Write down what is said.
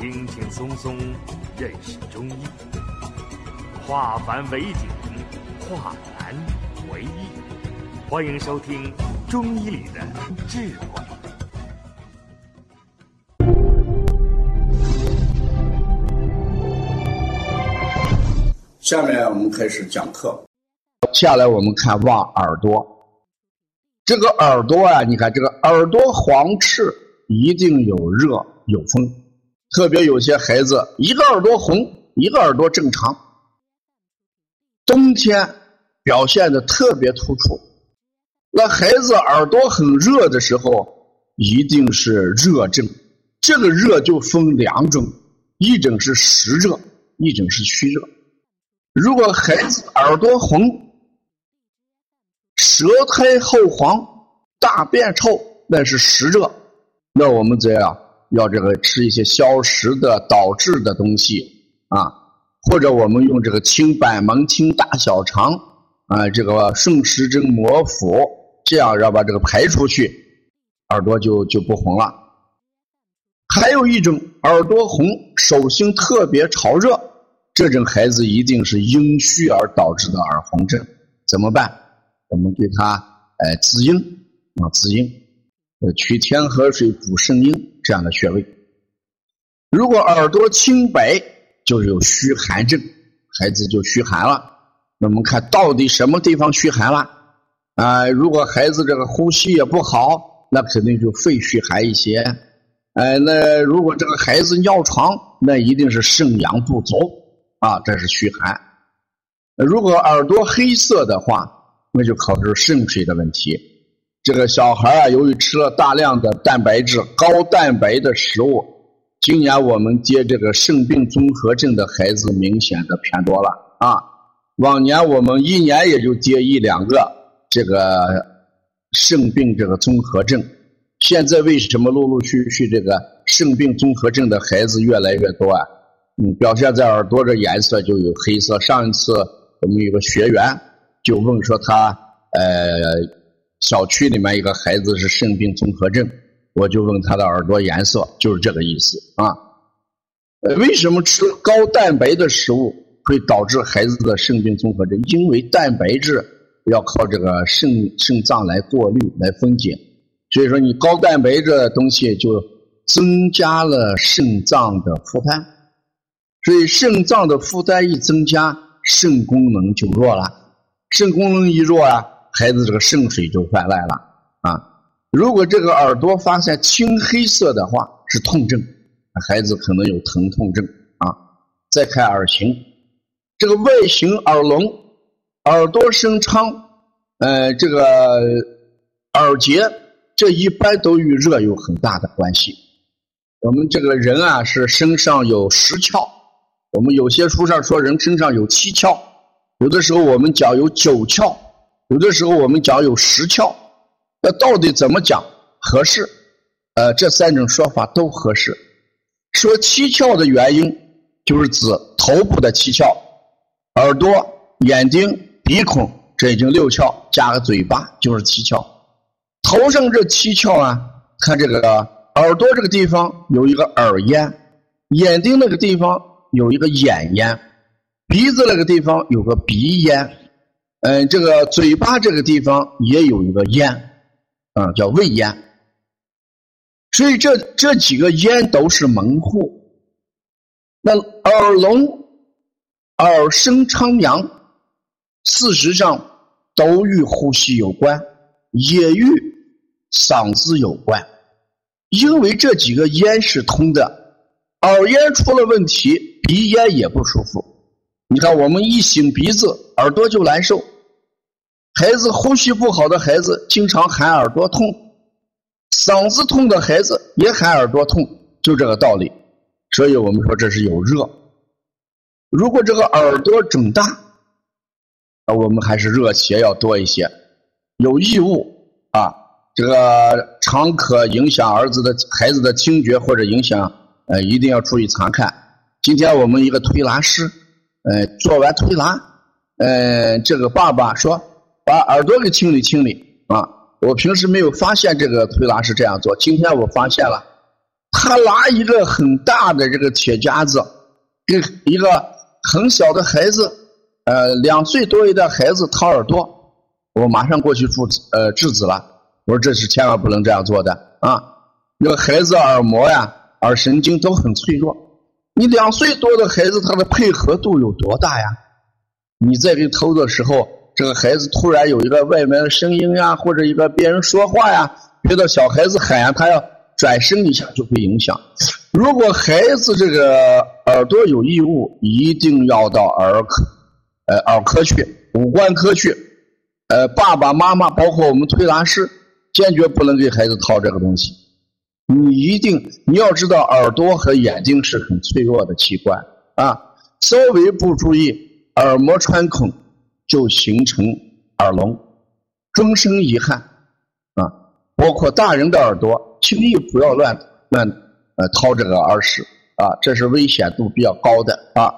轻轻松松认识中医，化繁为简，化难为易。欢迎收听《中医里的智慧》。下面我们开始讲课。下来我们看望耳朵，这个耳朵啊，你看这个耳朵黄赤，一定有热有风。特别有些孩子，一个耳朵红，一个耳朵正常。冬天表现的特别突出。那孩子耳朵很热的时候，一定是热症。这个热就分两种，一种是实热，一种是虚热。如果孩子耳朵红，舌苔厚黄，大便臭，那是实热。那我们这样要这个吃一些消食的导滞的东西啊，或者我们用这个清板门清大小肠啊，这个顺时针摩腹，这样要把这个排出去，耳朵就就不红了。还有一种耳朵红，手心特别潮热，这种孩子一定是阴虚而导致的耳红症，怎么办？我们给他呃滋阴啊滋阴，取天河水补肾阴这样的穴位。如果耳朵清白，就是有虚寒症，孩子就虚寒了。那我们看到底什么地方虚寒了？啊，如果孩子这个呼吸也不好，那肯定就肺虚寒一些。哎，那如果这个孩子尿床，那一定是肾阳不足啊，这是虚寒。如果耳朵黑色的话，那就考虑肾水的问题。这个小孩啊，由于吃了大量的蛋白质、高蛋白的食物，今年我们接这个肾病综合症的孩子明显的偏多了啊。往年我们一年也就接一两个这个肾病这个综合症，现在为什么陆陆续续这个肾病综合症的孩子越来越多啊？嗯，表现在耳朵的颜色就有黑色。上一次我们有个学员。就问说他呃小区里面一个孩子是肾病综合症，我就问他的耳朵颜色，就是这个意思啊。为什么吃高蛋白的食物会导致孩子的肾病综合症？因为蛋白质要靠这个肾肾脏来过滤来分解，所以说你高蛋白这东西就增加了肾脏的负担，所以肾脏的负担一增加，肾功能就弱了。肾功能一弱啊，孩子这个肾水就泛滥了啊。如果这个耳朵发现青黑色的话，是痛症，孩子可能有疼痛症啊。再看耳形，这个外形耳聋，耳朵生疮，呃，这个耳结，这一般都与热有很大的关系。我们这个人啊，是身上有十窍，我们有些书上说人身上有七窍。有的时候我们讲有九窍，有的时候我们讲有十窍，那到底怎么讲合适？呃，这三种说法都合适。说七窍的原因，就是指头部的七窍，耳朵、眼睛、鼻孔，这已经六窍，加个嘴巴就是七窍。头上这七窍啊，看这个耳朵这个地方有一个耳咽，眼睛那个地方有一个眼咽。鼻子那个地方有个鼻咽，嗯，这个嘴巴这个地方也有一个咽，啊，叫胃咽。所以这这几个咽都是门户。那耳聋、耳生疮疡，事实上都与呼吸有关，也与嗓子有关。因为这几个咽是通的，耳咽出了问题，鼻咽也不舒服。你看，我们一擤鼻子，耳朵就难受。孩子呼吸不好的孩子，经常喊耳朵痛；嗓子痛的孩子也喊耳朵痛，就这个道理。所以我们说这是有热。如果这个耳朵肿大，啊，我们还是热邪要多一些。有异物啊，这个常可影响儿子的孩子的听觉，或者影响，呃，一定要注意查看。今天我们一个推拿师。呃，做完推拿，呃，这个爸爸说把耳朵给清理清理啊。我平时没有发现这个推拿是这样做，今天我发现了，他拿一个很大的这个铁夹子，给一个很小的孩子，呃，两岁多一点孩子掏耳朵，我马上过去制呃制止了。我说这是千万不能这样做的啊！那个孩子耳膜呀、耳神经都很脆弱，你两岁多的孩子他的配合度有多大呀？你在给偷的时候，这个孩子突然有一个外面的声音呀，或者一个别人说话呀，别的小孩子喊呀，他要。转身一下就会影响。如果孩子这个耳朵有异物，一定要到耳科，呃，耳科去，五官科去。呃，爸爸妈妈包括我们推拿师，坚决不能给孩子掏这个东西。你一定你要知道，耳朵和眼睛是很脆弱的器官啊，稍微不注意，耳膜穿孔就形成耳聋，终生遗憾啊。包括大人的耳朵。轻易不要乱乱呃掏这个耳屎啊，这是危险度比较高的啊。